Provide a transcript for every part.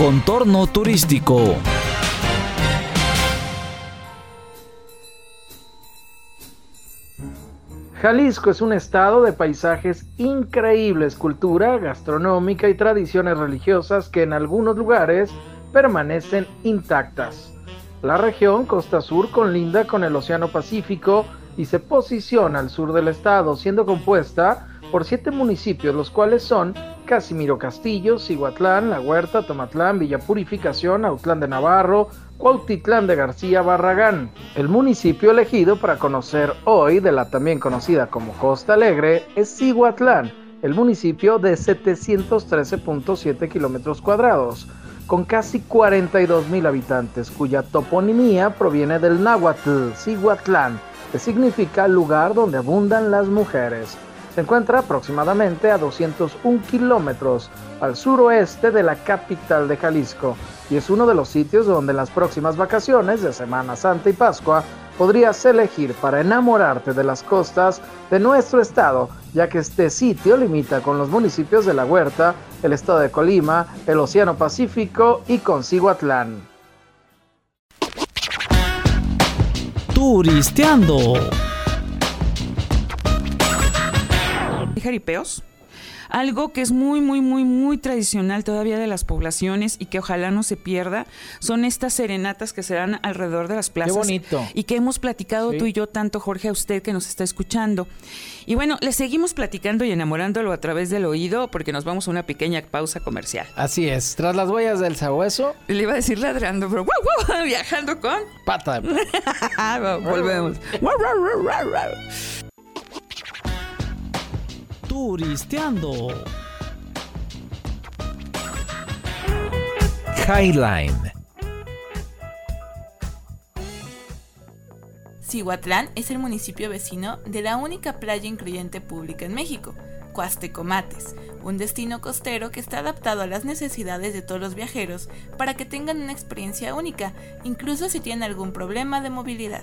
Contorno turístico. Jalisco es un estado de paisajes increíbles, cultura gastronómica y tradiciones religiosas que en algunos lugares permanecen intactas. La región Costa Sur conlinda con el Océano Pacífico y se posiciona al sur del estado, siendo compuesta por siete municipios, los cuales son Casimiro Castillo, Cihuatlán, La Huerta, Tomatlán, Villa Purificación, Autlán de Navarro, Cuautitlán de García Barragán. El municipio elegido para conocer hoy de la también conocida como Costa Alegre es Cihuatlán, el municipio de 713.7 kilómetros cuadrados, con casi 42 mil habitantes, cuya toponimia proviene del náhuatl, Cihuatlán, que significa lugar donde abundan las mujeres. Se encuentra aproximadamente a 201 kilómetros al suroeste de la capital de Jalisco y es uno de los sitios donde en las próximas vacaciones de Semana Santa y Pascua podrías elegir para enamorarte de las costas de nuestro estado, ya que este sitio limita con los municipios de La Huerta, el estado de Colima, el Océano Pacífico y con Cihuatlán. Turisteando. Jaripeos. Algo que es muy, muy, muy, muy tradicional todavía de las poblaciones y que ojalá no se pierda son estas serenatas que se dan alrededor de las plazas. Qué bonito. Y que hemos platicado tú y yo tanto, Jorge, a usted que nos está escuchando. Y bueno, le seguimos platicando y enamorándolo a través del oído porque nos vamos a una pequeña pausa comercial. Así es, tras las huellas del sabueso. Le iba a decir ladrando, pero ¡guau, guau! viajando con... Pata. Volvemos. Turisteando. Highline. Cihuatlán es el municipio vecino de la única playa incluyente pública en México, Cuastecomates, un destino costero que está adaptado a las necesidades de todos los viajeros para que tengan una experiencia única, incluso si tienen algún problema de movilidad.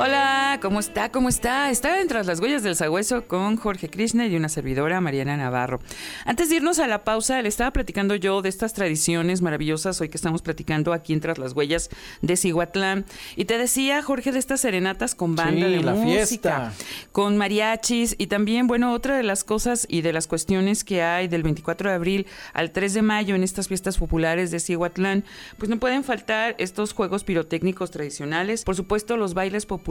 Hola, ¿cómo está? ¿Cómo está? Está en Tras las Huellas del Sagüeso con Jorge Krishna y una servidora, Mariana Navarro. Antes de irnos a la pausa, le estaba platicando yo de estas tradiciones maravillosas hoy que estamos platicando aquí en Tras las Huellas de Cihuatlán. Y te decía, Jorge, de estas serenatas con banda Sí, de la música, fiesta. con mariachis y también, bueno, otra de las cosas y de las cuestiones que hay del 24 de abril al 3 de mayo en estas fiestas populares de Cihuatlán, pues no pueden faltar estos juegos pirotécnicos tradicionales, por supuesto los bailes populares.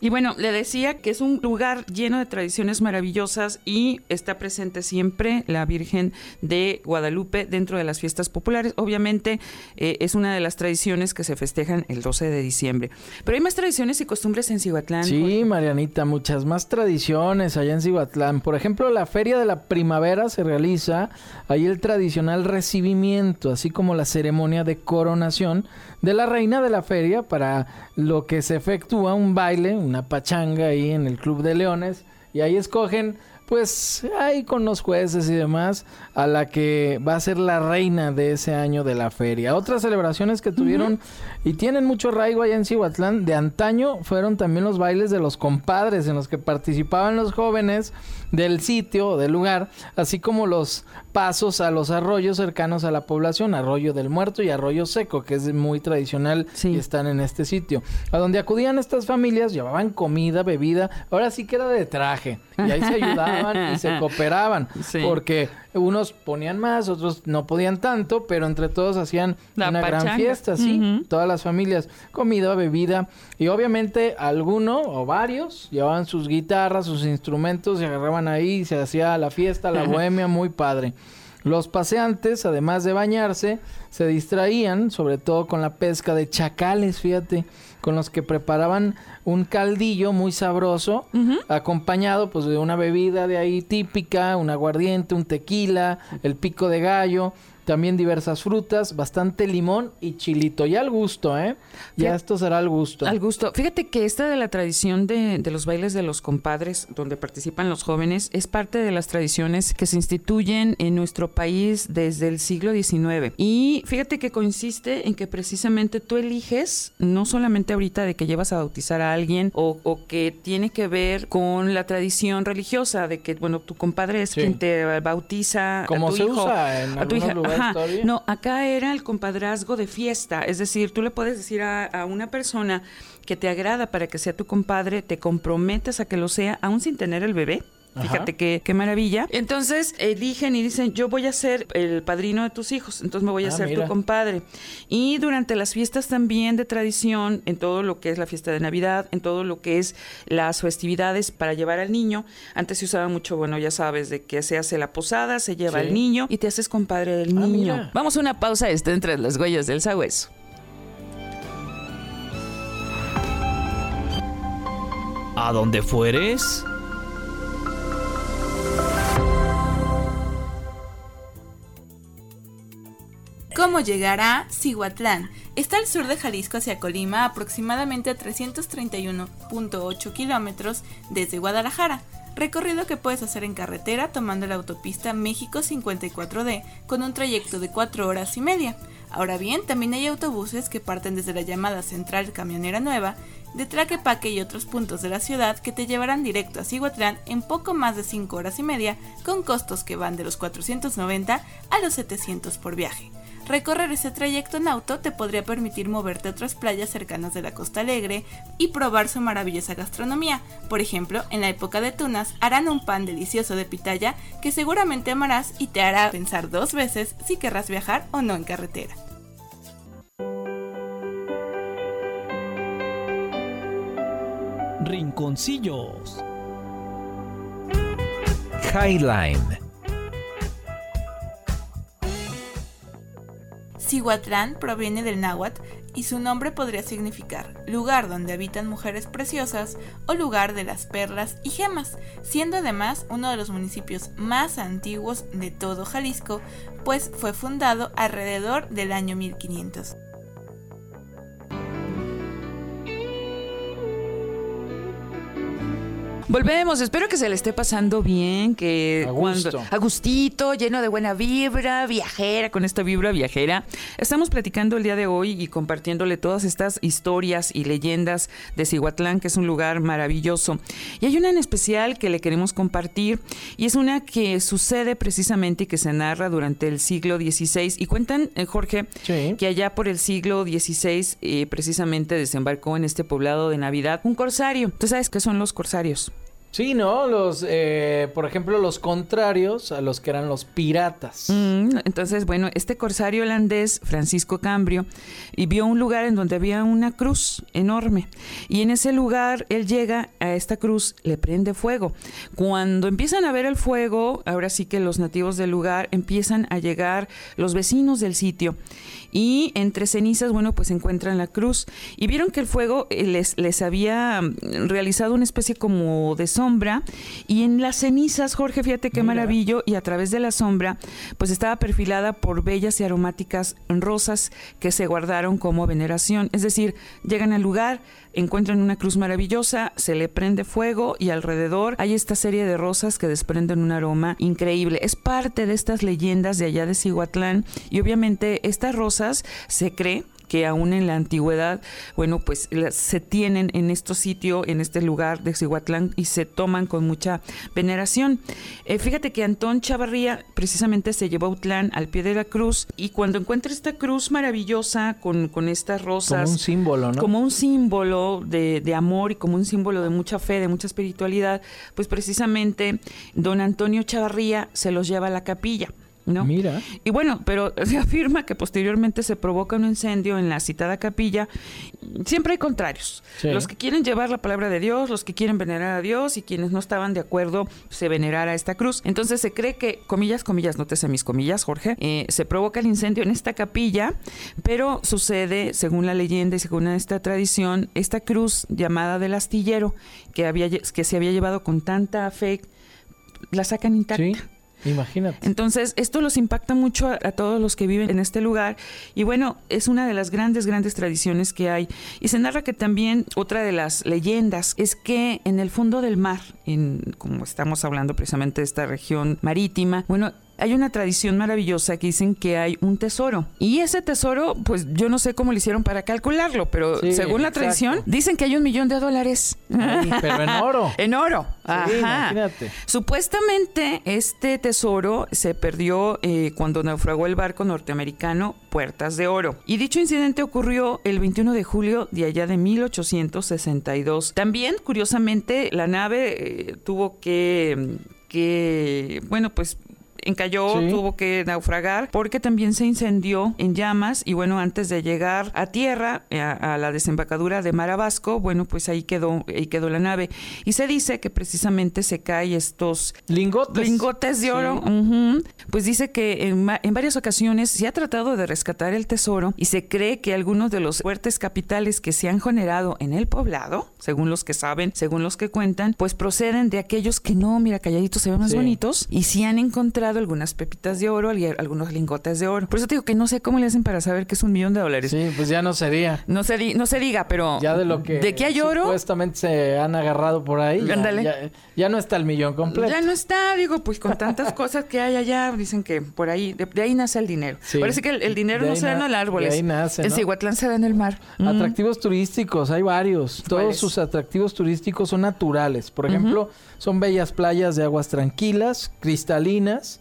Y bueno, le decía que es un lugar lleno de tradiciones maravillosas y está presente siempre la Virgen de Guadalupe dentro de las fiestas populares. Obviamente eh, es una de las tradiciones que se festejan el 12 de diciembre. Pero hay más tradiciones y costumbres en Cihuatlán. Sí, Marianita, muchas más tradiciones allá en Cihuatlán. Por ejemplo, la Feria de la Primavera se realiza ahí el tradicional recibimiento, así como la ceremonia de coronación de la reina de la feria para lo que se efectúa un baile, una pachanga ahí en el Club de Leones y ahí escogen pues ahí con los jueces y demás a la que va a ser la reina de ese año de la feria. Otras celebraciones que tuvieron y tienen mucho arraigo allá en Cihuatlán de antaño fueron también los bailes de los compadres en los que participaban los jóvenes del sitio del lugar, así como los pasos a los arroyos cercanos a la población, Arroyo del Muerto y Arroyo Seco, que es muy tradicional Sí. y están en este sitio. A donde acudían estas familias, llevaban comida, bebida, ahora sí que era de traje, y ahí se ayudaban y se cooperaban, Sí. porque unos ponían más, otros no podían tanto, pero entre todos hacían La una gran fiesta, sí, todas las familias, comida, bebida, y obviamente alguno o varios llevaban sus guitarras, sus instrumentos, se agarraban ahí, se hacía la fiesta, la bohemia, muy padre. Los paseantes, además de bañarse, se distraían, sobre todo con la pesca de chacales, fíjate, con los que preparaban un caldillo muy sabroso, acompañado pues de una bebida de ahí típica, un aguardiente, un tequila, el pico de gallo también diversas frutas, bastante limón y chilito. Ya al gusto, ¿eh? Ya esto será al gusto. Al gusto. Fíjate que esta de la tradición de, de, los bailes de los compadres, donde participan los jóvenes, es parte de las tradiciones que se instituyen en nuestro país desde el siglo XIX. Y fíjate que consiste en que precisamente tú eliges, no solamente ahorita de que llevas a bautizar a alguien o, o que tiene que ver con la tradición religiosa, de que, bueno, tu compadre es quien te bautiza. Como a tu se hijo, usa en a tu hija. algunos No, acá era el compadrazgo de fiesta. Es decir, tú le puedes decir a, a una persona que te agrada para que sea tu compadre, te comprometes a que lo sea, aún sin tener el bebé. Fíjate qué, qué maravilla. Entonces eligen y dicen, yo voy a ser el padrino de tus hijos, entonces me voy a Ah, ser mira. tu compadre. Y durante las fiestas también de tradición, en todo lo que es la fiesta de Navidad, en todo lo que es las festividades para llevar al niño, antes se usaba mucho, bueno, ya sabes, de que se hace la posada, se lleva Sí. al niño y te haces compadre del Ah, niño. mira. Vamos a una pausa, está entre las huellas del sagüeso. ¿A dónde fueres? ¿Cómo llegar a Cihuatlán? Está al sur de Jalisco hacia Colima, aproximadamente a 331.8 kilómetros desde Guadalajara. Recorrido que puedes hacer en carretera tomando la autopista México 54D con un trayecto de 4 horas y media. Ahora bien, también hay autobuses que parten desde la llamada Central Camionera Nueva, de Tlaquepaque y otros puntos de la ciudad que te llevarán directo a Cihuatlán en poco más de 5 horas y media, con costos que van de los 490 a los 700 por viaje. Recorrer ese trayecto en auto te podría permitir moverte a otras playas cercanas de la Costa Alegre y probar su maravillosa gastronomía. Por ejemplo, en la época de tunas harán un pan delicioso de pitaya que seguramente amarás y te hará pensar dos veces si querrás viajar o no en carretera. Rinconcillos. Highline. Cihuatlán proviene del náhuatl y su nombre podría significar lugar donde habitan mujeres preciosas o lugar de las perlas y gemas, siendo además uno de los municipios más antiguos de todo Jalisco, pues fue fundado alrededor del año 1500. Volvemos, espero que se le esté pasando bien, que A gusto. a gustito, lleno de buena vibra, viajera, con esta vibra viajera. Estamos platicando el día de hoy y compartiéndole todas estas historias y leyendas de Cihuatlán, que es un lugar maravilloso. Y hay una en especial que le queremos compartir y es una que sucede precisamente y que se narra durante el siglo XVI. Y cuentan, eh, Jorge, Sí. que allá por el siglo XVI eh, precisamente desembarcó en este poblado de Navidad un corsario. ¿Tú sabes qué son los corsarios? Sí, ¿no? Los, eh, por ejemplo, los contrarios a los que eran los piratas. Mm, entonces, bueno, este corsario holandés, Francisco Cambrio, y vio un lugar en donde había una cruz enorme. Y en ese lugar él llega a esta cruz, le prende fuego. Cuando empiezan a ver el fuego, ahora sí que los nativos del lugar empiezan a llegar los vecinos del sitio. Y entre cenizas, bueno, pues encuentran la cruz. Y vieron que el fuego eh, les, les había mm, realizado una especie como de sombra. Y en las cenizas, Jorge, fíjate qué Mira. maravilla y a través de la sombra, pues estaba perfilada por bellas y aromáticas rosas que se guardaron como veneración. Es decir, llegan al lugar, encuentran una cruz maravillosa, se le prende fuego y alrededor hay esta serie de rosas que desprenden un aroma increíble. Es parte de estas leyendas de allá de Cihuatlán y obviamente estas rosas se cree que aún en la antigüedad, bueno, pues se tienen en este sitio, en este lugar de Cihuatlán y se toman con mucha veneración. Eh, fíjate que Antón Chavarría precisamente se llevó a Utlán al pie de la cruz y cuando encuentra esta cruz maravillosa con, con estas rosas, Como un símbolo, ¿no? como un símbolo de, de amor y como un símbolo de mucha fe, de mucha espiritualidad, pues precisamente don Antonio Chavarría se los lleva a la capilla. ¿No? Mira. Y bueno, pero se afirma que posteriormente se provoca un incendio en la citada capilla. Siempre hay contrarios. Sí. Los que quieren llevar la palabra de Dios, los que quieren venerar a Dios y quienes no estaban de acuerdo se venerara esta cruz. Entonces se cree que, comillas, comillas, nótese mis comillas, Jorge, eh, se provoca el incendio en esta capilla, pero sucede, según la leyenda y según esta tradición, esta cruz llamada del astillero, que, había, que se había llevado con tanta fe, la sacan intacta. Sí, imagínate. Entonces, esto los impacta mucho a, a todos los que viven en este lugar. Y bueno, es una de las grandes, grandes tradiciones que hay. Y se narra que también otra de las leyendas es que en el fondo del mar, en, como estamos hablando precisamente de esta región marítima, bueno, hay una tradición maravillosa que dicen que hay un tesoro. Y ese tesoro, pues yo no sé cómo lo hicieron para calcularlo, pero Sí, según la exacto. tradición, dicen que hay un millón de dólares. Pero en oro. En oro. Sí, Ajá. imagínate. Supuestamente este tesoro se perdió eh, cuando naufragó el barco norteamericano Puertas de Oro. Y dicho incidente ocurrió el 21 de julio de allá de 1862. También, curiosamente, la nave eh, tuvo que, que, bueno, pues encalló, Sí. tuvo que naufragar porque también se incendió en llamas y bueno, antes de llegar a tierra, eh, a, a la desembocadura de Marabasco, bueno, pues ahí quedó, ahí quedó la nave. Y se dice que precisamente se caen estos Lingotes. lingotes de oro. Sí. Pues dice que en, varias ocasiones se ha tratado de rescatar el tesoro y se cree que algunos de los fuertes capitales que se han generado en el poblado, según los que saben, según los que cuentan, pues proceden de aquellos que no, mira, calladitos se ven más Sí. bonitos y sí han encontrado algunas pepitas de oro, al- algunos lingotes de oro. Por eso te digo que no sé cómo le hacen para saber que es un millón de dólares. Sí, pues ya no sería. No se, di- no se diga, pero Ya de lo que de que hay oro, supuestamente se han agarrado por ahí. ya-. Ya, ya no está el millón completo. Ya no está, digo, pues con tantas cosas que hay allá, dicen que por ahí, de, de ahí nace el dinero. Sí. Parece que el, el dinero De no se da en na- el árbol. de ahí nace, En ¿no? Cihuatlán se da en el mar. Mm. Atractivos turísticos, hay varios. Todos sus atractivos turísticos son naturales. Por ejemplo, son bellas playas de aguas tranquilas, cristalinas,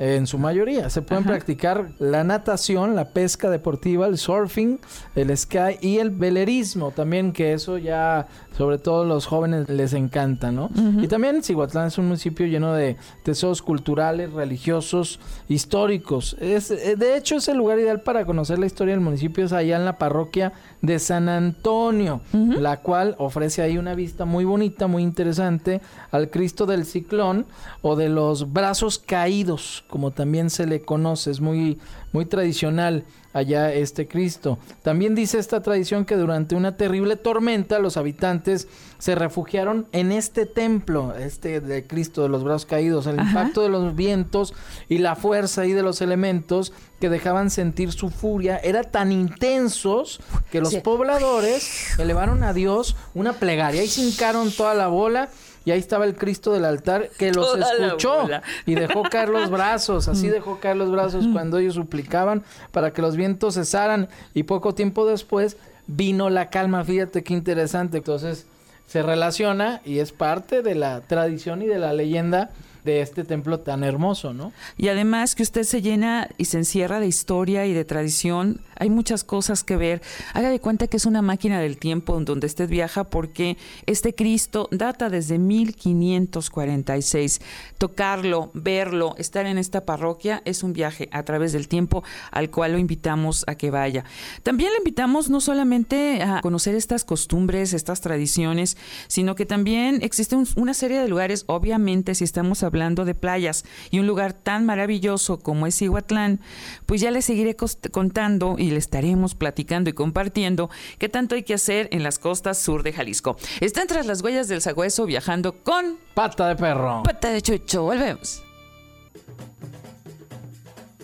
en su mayoría. Se pueden Ajá. practicar la natación, la pesca deportiva, el surfing, el sky y el velerismo también, que eso ya, sobre todo los jóvenes, les encanta, ¿no? Y también Cihuatlán es un municipio lleno de tesoros culturales, religiosos, históricos. Es, eh, de hecho, es el lugar ideal para conocer la historia del municipio, es allá en la parroquia de San Antonio, la cual ofrece ahí una vista muy bonita, muy interesante al Cristo del Ciclón o de los brazos caídos, como también se le conoce, es muy, muy tradicional allá este Cristo. También dice esta tradición que durante una terrible tormenta los habitantes se refugiaron en este templo, este de Cristo de los brazos caídos, el Ajá. impacto de los vientos y la fuerza ahí de los elementos que dejaban sentir su furia era tan intensos que los Sí. pobladores elevaron a Dios una plegaria y se hincaron toda la bola y ahí estaba el Cristo del altar que los Toda escuchó y dejó caer los brazos, así dejó caer los brazos cuando ellos suplicaban para que los vientos cesaran. Y poco tiempo después vino la calma, fíjate qué interesante, entonces se relaciona y es parte de la tradición y de la leyenda de este templo tan hermoso, ¿no? Y además que usted se llena y se encierra de historia y de tradición. Hay muchas cosas que ver. Haga de cuenta que es una máquina del tiempo en donde usted viaja porque este Cristo data desde 1546. Tocarlo, verlo, estar en esta parroquia es un viaje a través del tiempo al cual lo invitamos a que vaya. También le invitamos no solamente a conocer estas costumbres, estas tradiciones, sino que también existe un- una serie de lugares, obviamente si estamos hablando de playas y un lugar tan maravilloso como es Iguatlán, pues ya le seguiré contando y le estaremos platicando y compartiendo qué tanto hay que hacer en las costas sur de Jalisco. Están tras las huellas del sagüeso viajando con Pata de perro. pata de chucho. Volvemos.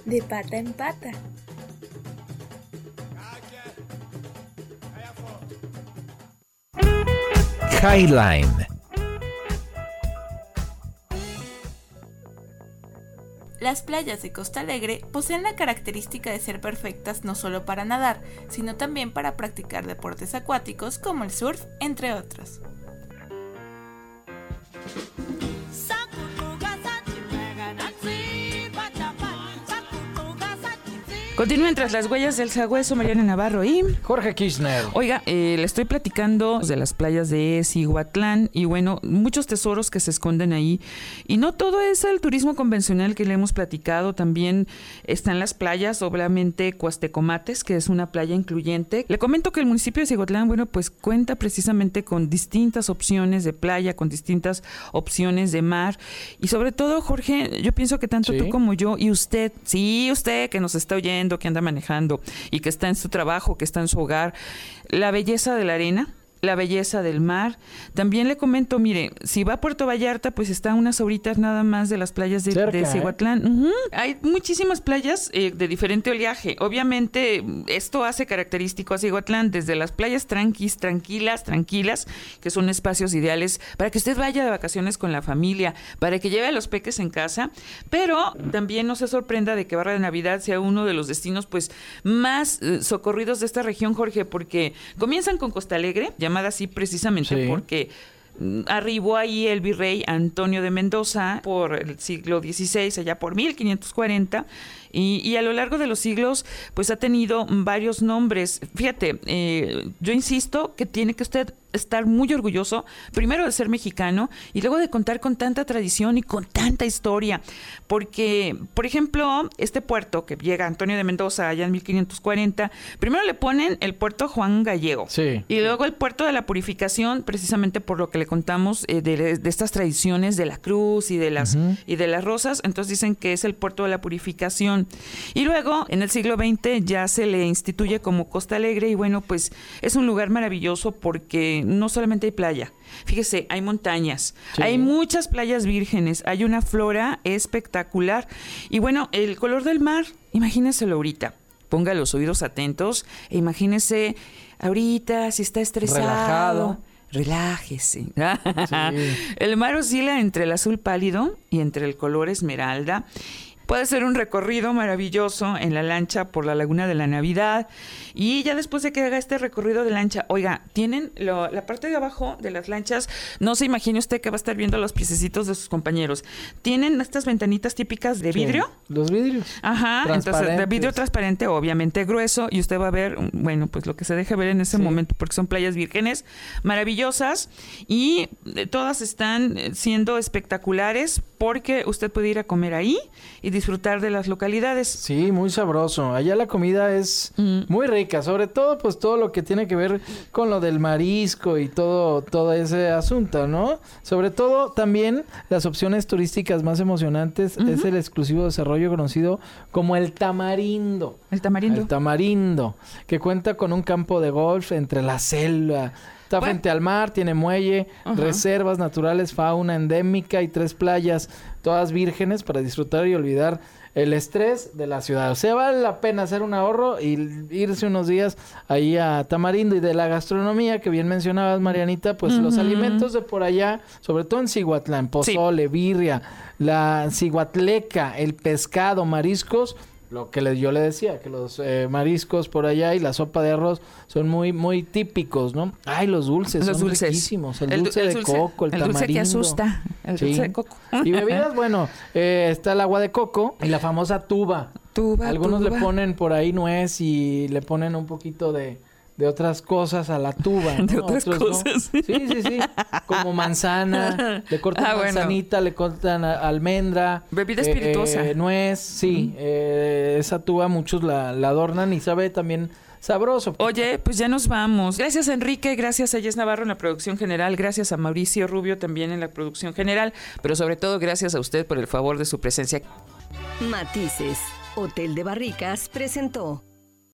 De pata en pata. Highline. Las playas de Costa Alegre poseen la característica de ser perfectas no solo para nadar, sino también para practicar deportes acuáticos como el surf, entre otros. Continúen tras las huellas del sagüeso, Mariana Navarro y Jorge Kirchner. Oiga, eh, le estoy platicando de las playas de Cihuatlán y bueno, muchos tesoros que se esconden ahí. Y no todo es el turismo convencional que le hemos platicado, también están las playas, obviamente Cuastecomates, que es una playa incluyente. Le comento que el municipio de Cihuatlán, bueno, pues cuenta precisamente con distintas opciones de playa, con distintas opciones de mar. Y sobre todo, Jorge, yo pienso que tanto tú como yo y usted, sí, usted que nos está oyendo, que anda manejando y que está en su trabajo, que está en su hogar, la belleza de la arena, la belleza del mar. También le comento, mire, si va a Puerto Vallarta, pues está unas horitas nada más de las playas de, Cerca, de ¿eh? Cihuatlán. Hay muchísimas playas eh, de diferente oleaje. Obviamente, esto hace característico a Cihuatlán desde las playas tranquis, tranquilas, tranquilas, que son espacios ideales para que usted vaya de vacaciones con la familia, para que lleve a los peques en casa, pero también no se sorprenda de que Barra de Navidad sea uno de los destinos pues más eh, socorridos de esta región, Jorge, porque comienzan con Costa Alegre, llamada así precisamente Sí. porque arribó ahí el virrey Antonio de Mendoza por el siglo XVI, allá por 1540, y, y a lo largo de los siglos, pues ha tenido varios nombres. Fíjate, eh, yo insisto que tiene que usted estar muy orgulloso, primero de ser mexicano y luego de contar con tanta tradición y con tanta historia, porque, por ejemplo, este puerto que llega Antonio de Mendoza allá en 1540, primero le ponen el puerto Juan Gallego. Sí. Y luego el puerto de la purificación, precisamente por lo que le contamos eh, de, de estas tradiciones de la cruz y de las y de las rosas, entonces dicen que es el puerto de la purificación. Y luego en el siglo XX ya se le instituye como Costa Alegre y bueno, pues es un lugar maravilloso porque no solamente hay playa. Fíjese, hay montañas, Sí. hay muchas playas vírgenes, hay una flora espectacular y bueno, el color del mar, imagínenselo ahorita. Ponga los oídos atentos e imagínese ahorita si está estresado. Relajado. Relájese. El mar oscila entre el azul pálido y entre el color esmeralda. Puede ser un recorrido maravilloso en la lancha por la Laguna de la Navidad. Y ya después de que haga este recorrido de lancha, oiga, tienen lo- la parte de abajo de las lanchas, no se imagine usted que va a estar viendo los piececitos de sus compañeros. Tienen estas ventanitas típicas de Sí. vidrio. Los vidrios. Ajá, entonces de vidrio transparente, obviamente grueso, y usted va a ver, mm, bueno, pues lo que se deja ver en ese Sí. momento, porque son playas vírgenes maravillosas y eh, todas están eh, siendo espectaculares porque usted puede ir a comer ahí y disfrutar de las localidades. Sí, muy sabroso. Allá la comida es Mm. muy rica, sobre todo pues todo lo que tiene que ver con lo del marisco y todo todo ese asunto, ¿no? Sobre todo también las opciones turísticas más emocionantes es el exclusivo desarrollo conocido como el Tamarindo. El tamarindo. El Tamarindo, que cuenta con un campo de golf entre la selva. Está Bueno. frente al mar, tiene muelle, reservas naturales, fauna endémica y tres playas, todas vírgenes para disfrutar y olvidar el estrés de la ciudad. O sea, vale la pena hacer un ahorro y irse unos días ahí a Tamarindo y de la gastronomía que bien mencionabas, Marianita, pues los alimentos de por allá, sobre todo en Cihuatlán, pozole, birria, la cihuatleca, el pescado, mariscos, lo que le- yo le decía, que los eh, mariscos por allá y la sopa de arroz son muy muy típicos, ¿no? Ay, los dulces, Los son dulces. riquísimos. El, du- dulce de coco, el, el dulce que tamarindo. asusta, el Sí. dulce de coco. Y bebidas, bueno, eh, está el agua de coco y la famosa tuba. Tuba, Algunos le ponen por ahí nuez y le ponen un poquito de, de otras cosas a la tuba. De otras Otros no. cosas. Sí, sí, sí. Como manzana, le cortan Ah, bueno. manzanita, le cortan almendra. Bebida eh, espirituosa. eh, nuez, sí. eh, esa tuba muchos la, la adornan y sabe también sabroso. Oye, pues ya nos vamos. Gracias Enrique, gracias a Jess Navarro en la producción general, gracias a Mauricio Rubio también en la producción general, pero sobre todo gracias a usted por el favor de su presencia. Matices. Hotel de Barricas presentó